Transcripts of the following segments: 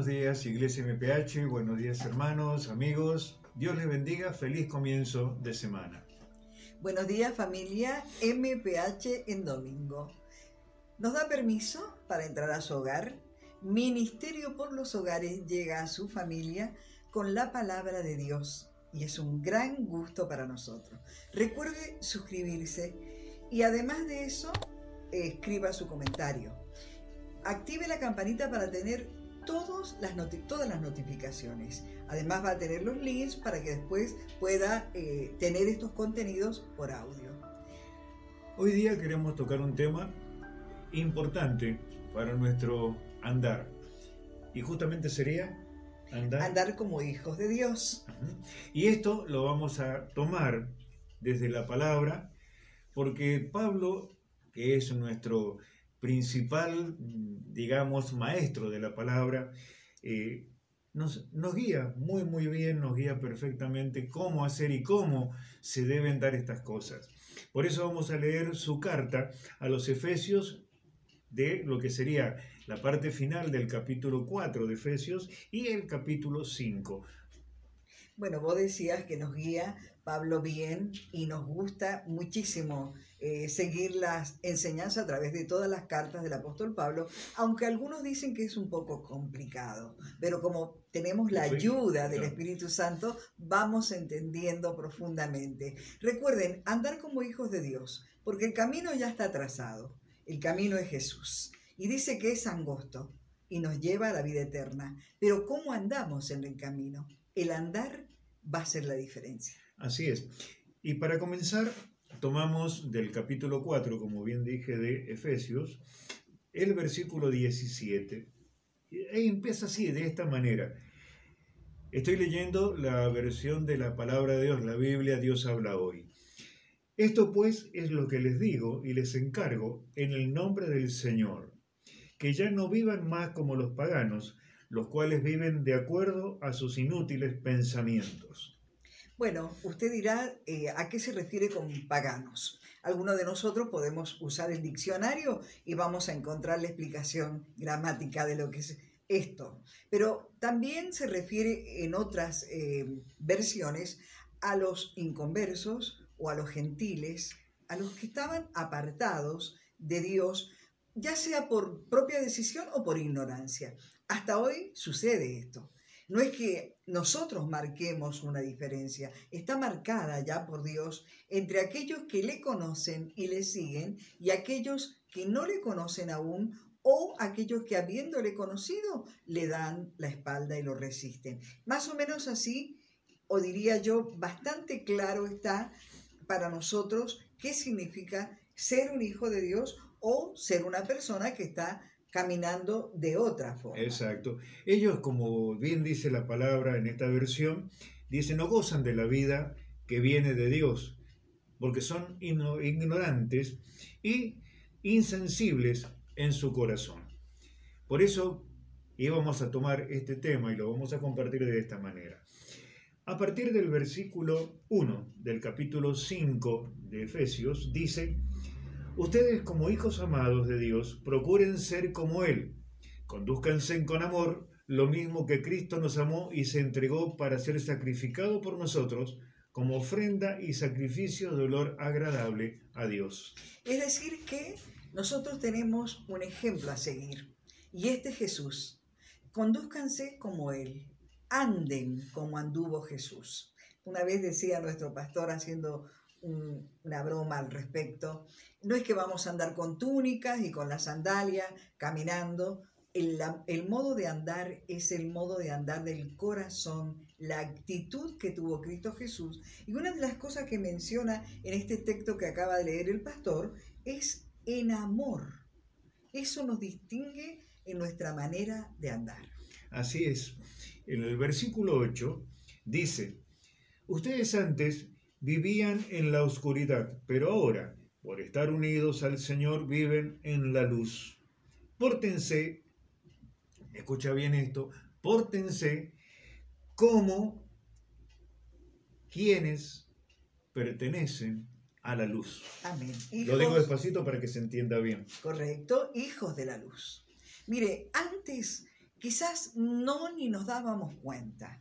Buenos días, Iglesia MPH, buenos días hermanos, amigos. Dios les bendiga, feliz comienzo de semana. Buenos días familia MPH en domingo. Nos da permiso para entrar a su hogar. Ministerio por los hogares llega a su familia con la palabra de Dios y es un gran gusto para nosotros. Recuerde suscribirse y además de eso, escriba su comentario. Active la campanita para tener todas las, todas las notificaciones. Además va a tener los links para que después pueda eh, tener estos contenidos por audio. Hoy día queremos tocar un tema importante para nuestro andar. Y justamente sería andar. Andar como hijos de Dios. Y esto lo vamos a tomar desde la palabra, porque Pablo, que es nuestro principal, digamos, maestro de la palabra, eh, nos, nos, guía muy, muy bien, nos guía perfectamente cómo hacer y cómo se deben dar estas cosas. Por eso vamos a leer su carta a los Efesios de lo que sería la parte final del capítulo 4 de Efesios y el capítulo 5. Bueno, vos decías que nos guía Pablo bien y nos gusta muchísimo eh, seguir las enseñanzas a través de todas las cartas del apóstol Pablo, aunque algunos dicen que es un poco complicado, pero como tenemos la ayuda del Espíritu Santo, vamos entendiendo profundamente. Recuerden, andar como hijos de Dios, porque el camino ya está trazado, el camino es Jesús, y dice que es angosto y nos lleva a la vida eterna, pero ¿cómo andamos en el camino? El andar va a ser la diferencia. Así es. Y para comenzar, tomamos del capítulo 4, como bien dije, de Efesios, el versículo 17. Y empieza así, de esta manera. Estoy leyendo la versión de la palabra de Dios, la Biblia, Dios habla hoy. Esto pues es lo que les digo y les encargo en el nombre del Señor, que ya no vivan más como los paganos, los cuales viven de acuerdo a sus inútiles pensamientos bueno, usted dirá eh, a qué se refiere con paganos. Algunos de nosotros podemos usar el diccionario y vamos a encontrar la explicación gramática de lo que es esto. Pero también se refiere en otras eh, versiones a los inconversos o a los gentiles, a los que estaban apartados de Dios, ya sea por propia decisión o por ignorancia. Hasta hoy sucede esto. No es que nosotros marquemos una diferencia, está marcada ya por Dios entre aquellos que le conocen y le siguen y aquellos que no le conocen aún o aquellos que habiéndole conocido le dan la espalda y lo resisten. Más o menos así, o diría yo, bastante claro está para nosotros qué significa ser un hijo de Dios o ser una persona que está caminando de otra forma. Exacto. Ellos, como bien dice la palabra en esta versión, dicen, no gozan de la vida que viene de Dios, porque son ignorantes y insensibles en su corazón. Por eso íbamos a tomar este tema y lo vamos a compartir de esta manera. A partir del versículo 1 del capítulo 5 de Efesios dice, Ustedes como hijos amados de Dios, procuren ser como Él. Conduzcanse con amor, lo mismo que Cristo nos amó y se entregó para ser sacrificado por nosotros como ofrenda y sacrificio de olor agradable a Dios. Es decir, que nosotros tenemos un ejemplo a seguir, y este es Jesús. Conduzcanse como Él, anden como anduvo Jesús. Una vez decía nuestro pastor haciendo una broma al respecto. No es que vamos a andar con túnicas y con las sandalias caminando. El, el, modo de andar es el modo de andar del corazón, la actitud que tuvo Cristo Jesús. Y una de las cosas que menciona en este texto que acaba de leer el pastor es en amor. Eso nos distingue en nuestra manera de andar. Así es. En el versículo 8 dice, ustedes antes vivían en la oscuridad, pero ahora, por estar unidos al Señor, viven en la luz. Pórtense, escucha bien esto, pórtense como quienes pertenecen a la luz. Amén. Lo digo despacito para que se entienda bien. Correcto, hijos de la luz. Mire, antes Quizás no ni nos dábamos cuenta,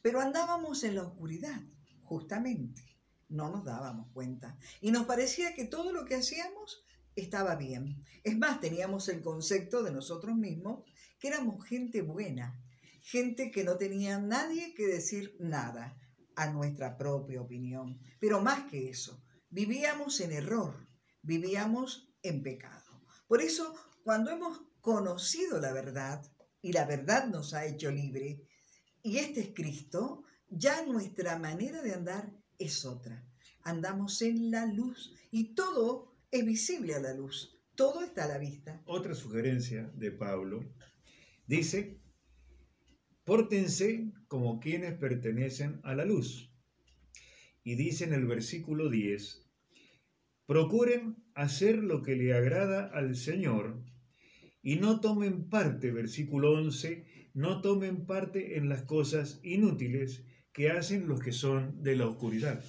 pero andábamos en la oscuridad, justamente. No nos dábamos cuenta. Y nos parecía que todo lo que hacíamos estaba bien. Es más, teníamos el concepto de nosotros mismos que éramos gente buena, gente que no tenía nadie que decir nada a nuestra propia opinión. Pero más que eso, vivíamos en error, vivíamos en pecado. Por eso, cuando hemos conocido la verdad y la verdad nos ha hecho libre, y este es Cristo, ya nuestra manera de andar es otra. Andamos en la luz y todo es visible a la luz, todo está a la vista. Otra sugerencia de Pablo dice, pórtense como quienes pertenecen a la luz. Y dice en el versículo 10, procuren hacer lo que le agrada al Señor y no tomen parte, versículo 11, no tomen parte en las cosas inútiles que hacen los que son de la oscuridad.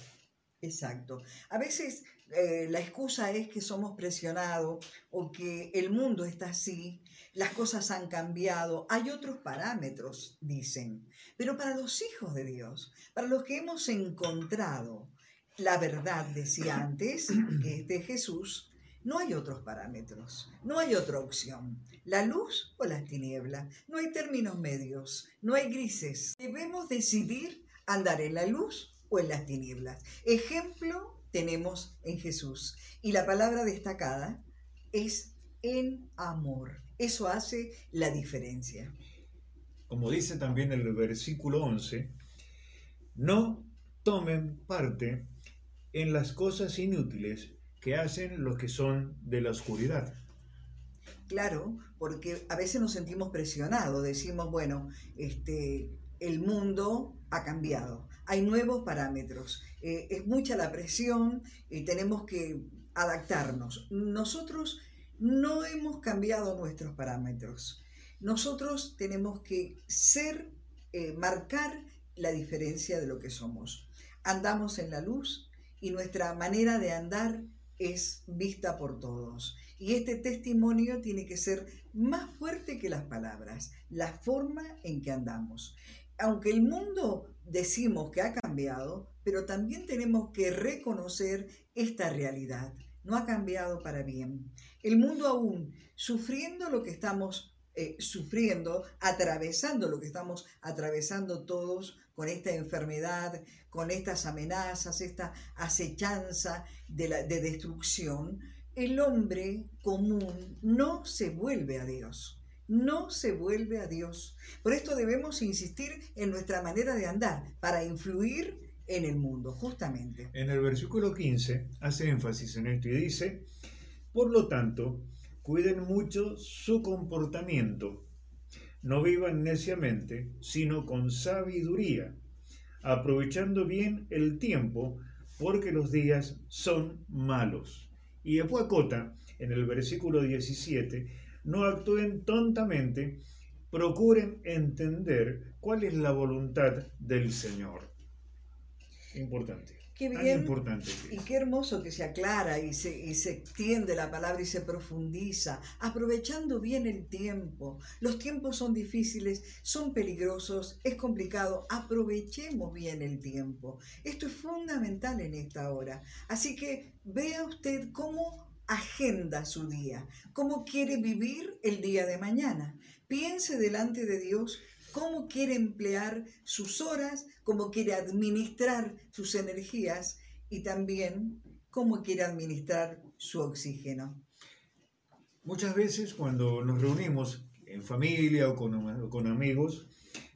Exacto. A veces eh, la excusa es que somos presionados o que el mundo está así, las cosas han cambiado, hay otros parámetros, dicen. Pero para los hijos de Dios, para los que hemos encontrado la verdad, decía antes, que es de Jesús, no hay otros parámetros, no hay otra opción. La luz o las tinieblas, no hay términos medios, no hay grises. Debemos decidir andar en la luz o en las tinieblas. Ejemplo tenemos en Jesús. Y la palabra destacada es en amor. Eso hace la diferencia. Como dice también el versículo 11, no tomen parte en las cosas inútiles que hacen los que son de la oscuridad. Claro, porque a veces nos sentimos presionados, decimos, bueno, este, el mundo ha cambiado, hay nuevos parámetros, eh, es mucha la presión y tenemos que adaptarnos. Nosotros no hemos cambiado nuestros parámetros. Nosotros tenemos que ser, eh, marcar la diferencia de lo que somos. Andamos en la luz y nuestra manera de andar es vista por todos. Y este testimonio tiene que ser más fuerte que las palabras, la forma en que andamos. Aunque el mundo decimos que ha cambiado, pero también tenemos que reconocer esta realidad. No ha cambiado para bien. El mundo aún, sufriendo lo que estamos eh, sufriendo, atravesando lo que estamos atravesando todos con esta enfermedad, con estas amenazas, esta acechanza de, destrucción, el hombre común no se vuelve a Dios. No se vuelve a Dios. Por esto debemos insistir en nuestra manera de andar para influir en el mundo, justamente. En el versículo 15 hace énfasis en esto y dice, por lo tanto, cuiden mucho su comportamiento, no vivan neciamente, sino con sabiduría, aprovechando bien el tiempo, porque los días son malos. Y después acota, en el versículo 17, no actúen tontamente, procuren entender cuál es la voluntad del Señor. Importante. Qué bien. y qué hermoso que se aclara y se, y se extiende la palabra y se profundiza, aprovechando bien el tiempo. Los tiempos son difíciles, son peligrosos, es complicado. Aprovechemos bien el tiempo. Esto es fundamental en esta hora. Así que vea usted cómo agenda su día, cómo quiere vivir el día de mañana. Piense delante de Dios cómo quiere emplear sus horas, cómo quiere administrar sus energías y también cómo quiere administrar su oxígeno. Muchas veces cuando nos reunimos en familia o con, amigos,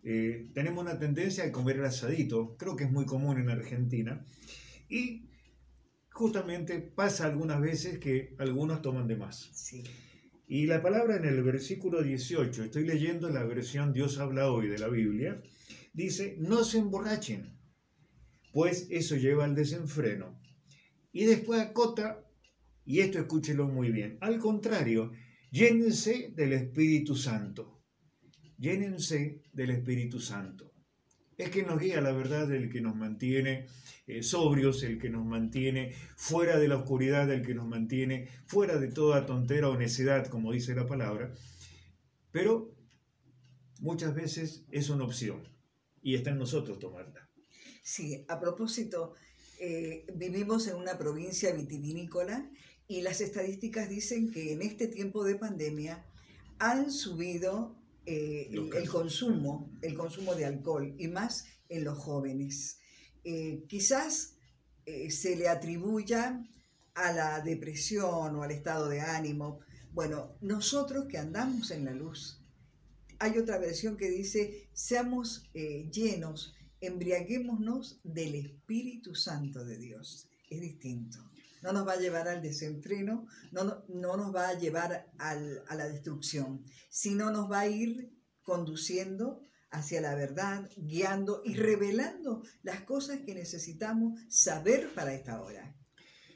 eh, tenemos una tendencia a comer el asadito, creo que es muy común en Argentina, y justamente pasa algunas veces que algunos toman de más. Sí. Y la palabra en el versículo 18, estoy leyendo la versión Dios habla hoy de la Biblia, dice, no se emborrachen, pues eso lleva al desenfreno. Y después acota, y esto escúchelo muy bien, al contrario, llénense del Espíritu Santo, llénense del Espíritu Santo es que nos guía la verdad, el que nos mantiene eh, sobrios, el que nos mantiene fuera de la oscuridad, el que nos mantiene fuera de toda tontera o necedad, como dice la palabra. Pero muchas veces es una opción y está en nosotros tomarla. Sí, a propósito, eh, vivimos en una provincia vitivinícola y las estadísticas dicen que en este tiempo de pandemia han subido eh, el, consumo, el consumo de alcohol y más en los jóvenes. Eh, quizás se le atribuya a la depresión o al estado de ánimo. Bueno, nosotros que andamos en la luz, hay otra versión que dice, seamos llenos embriaguémonos del Espíritu Santo de Dios. Es distinto. No nos va a llevar al desenfreno, no, no, nos va a llevar a la destrucción, sino nos va a ir conduciendo hacia la verdad, guiando y revelando las cosas que necesitamos saber para esta hora.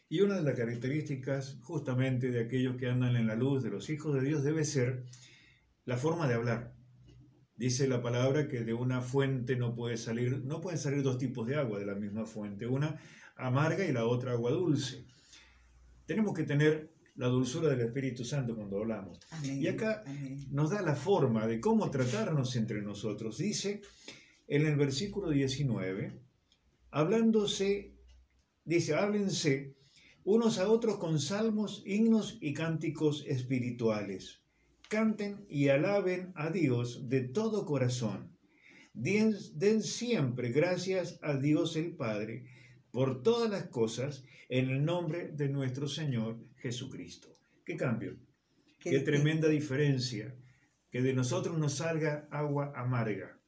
Y una de las características justamente de aquellos que andan en la luz, de los hijos de Dios, debe ser la forma de hablar. Dice la palabra que de una fuente no puede salir, no pueden salir dos tipos de agua de la misma fuente, una amarga y la otra agua dulce. Tenemos que tener la dulzura del Espíritu Santo cuando hablamos. y acá nos da la forma de cómo tratarnos entre nosotros. Dice en el versículo 19, hablándose, dice, háblense unos a otros con salmos, himnos y cánticos espirituales canten y alaben a Dios de todo corazón. Den, den, siempre gracias a Dios el Padre por todas las cosas en el nombre de nuestro Señor Jesucristo. ¿Qué cambio? Qué, tremenda diferencia. Que de nosotros nos salga agua amarga.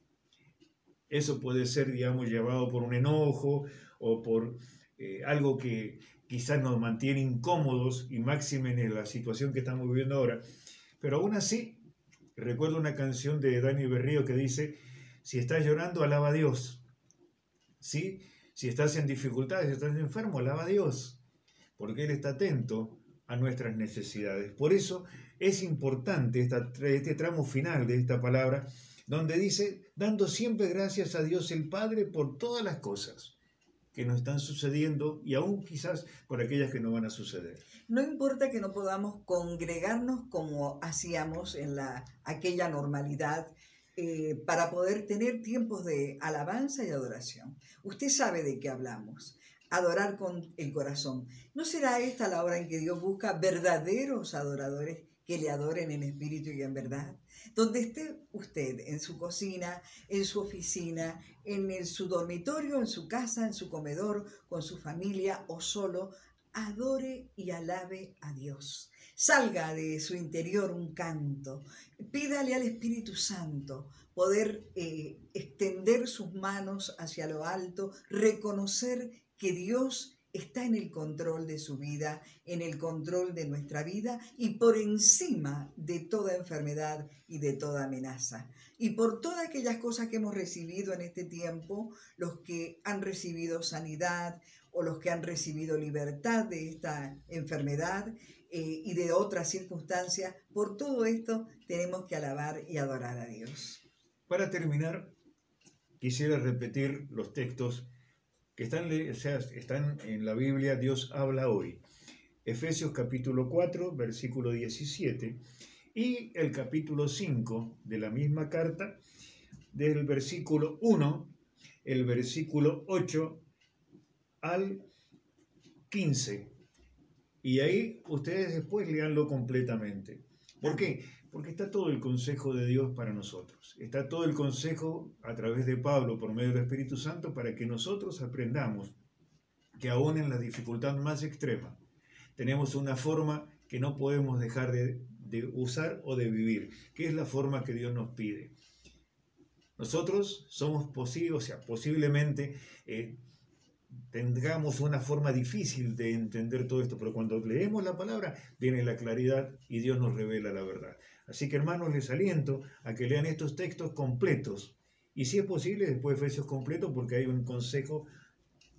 Eso puede ser, digamos, llevado por un enojo o por eh, algo que quizás nos mantiene incómodos y máxime en la situación que estamos viviendo ahora pero aún así, recuerdo una canción de Dani Berrío que dice, si estás llorando, alaba a Dios. ¿Sí? Si estás en dificultades, si estás enfermo, alaba a Dios, porque Él está atento a nuestras necesidades. Por eso es importante este tramo final de esta palabra, donde dice, dando siempre gracias a Dios el Padre por todas las cosas que nos están sucediendo y aún quizás por aquellas que no van a suceder. No importa que no podamos congregarnos como hacíamos en la, aquella normalidad eh, para poder tener tiempos de alabanza y adoración. Usted sabe de qué hablamos. Adorar con el corazón. ¿No será esta la hora en que Dios busca verdaderos adoradores que le adoren en espíritu y en verdad? Donde esté usted, en su cocina, en su oficina, en su dormitorio, en su casa, en su comedor, con su familia o solo, adore y alabe a Dios. Salga de su interior un canto. Pídale al Espíritu Santo poder eh, extender sus manos hacia lo alto, reconocer que Dios está en el control de su vida, en el control de nuestra vida y por encima de toda enfermedad y de toda amenaza. Y por todas aquellas cosas que hemos recibido en este tiempo, los que han recibido sanidad o los que han recibido libertad de esta enfermedad eh, y de otras circunstancias, por todo esto tenemos que alabar y adorar a Dios. Para terminar, quisiera repetir los textos que están, están en la Biblia, Dios habla hoy. Efesios capítulo 4, versículo 17, y el capítulo 5 de la misma carta, del versículo 1, el versículo 8 al 15. Y ahí ustedes después leanlo completamente. ¿Por qué? Porque está todo el consejo de Dios para nosotros. Está todo el consejo a través de Pablo por medio del Espíritu Santo para que nosotros aprendamos que aún en la dificultad más extrema tenemos una forma que no podemos dejar de, usar o de vivir, que es la forma que Dios nos pide. Nosotros somos posibles, o sea, posiblemente eh, tengamos una forma difícil de entender todo esto, pero cuando leemos la palabra viene la claridad y Dios nos revela la verdad. Así que hermanos, les aliento a que lean estos textos completos. Y si es posible, después Efesios completo, porque hay un consejo,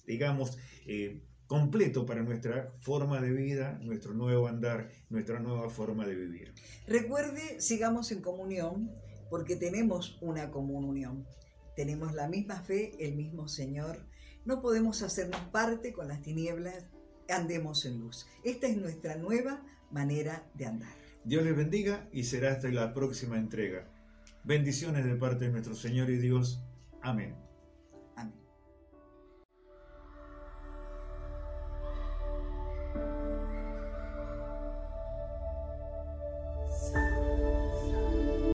digamos, eh, completo para nuestra forma de vida, nuestro nuevo andar, nuestra nueva forma de vivir. Recuerde, sigamos en comunión, porque tenemos una comunión. Tenemos la misma fe, el mismo Señor. No podemos hacernos parte con las tinieblas, andemos en luz. Esta es nuestra nueva manera de andar. Dios les bendiga y será hasta la próxima entrega. Bendiciones de parte de nuestro Señor y Dios. Amén.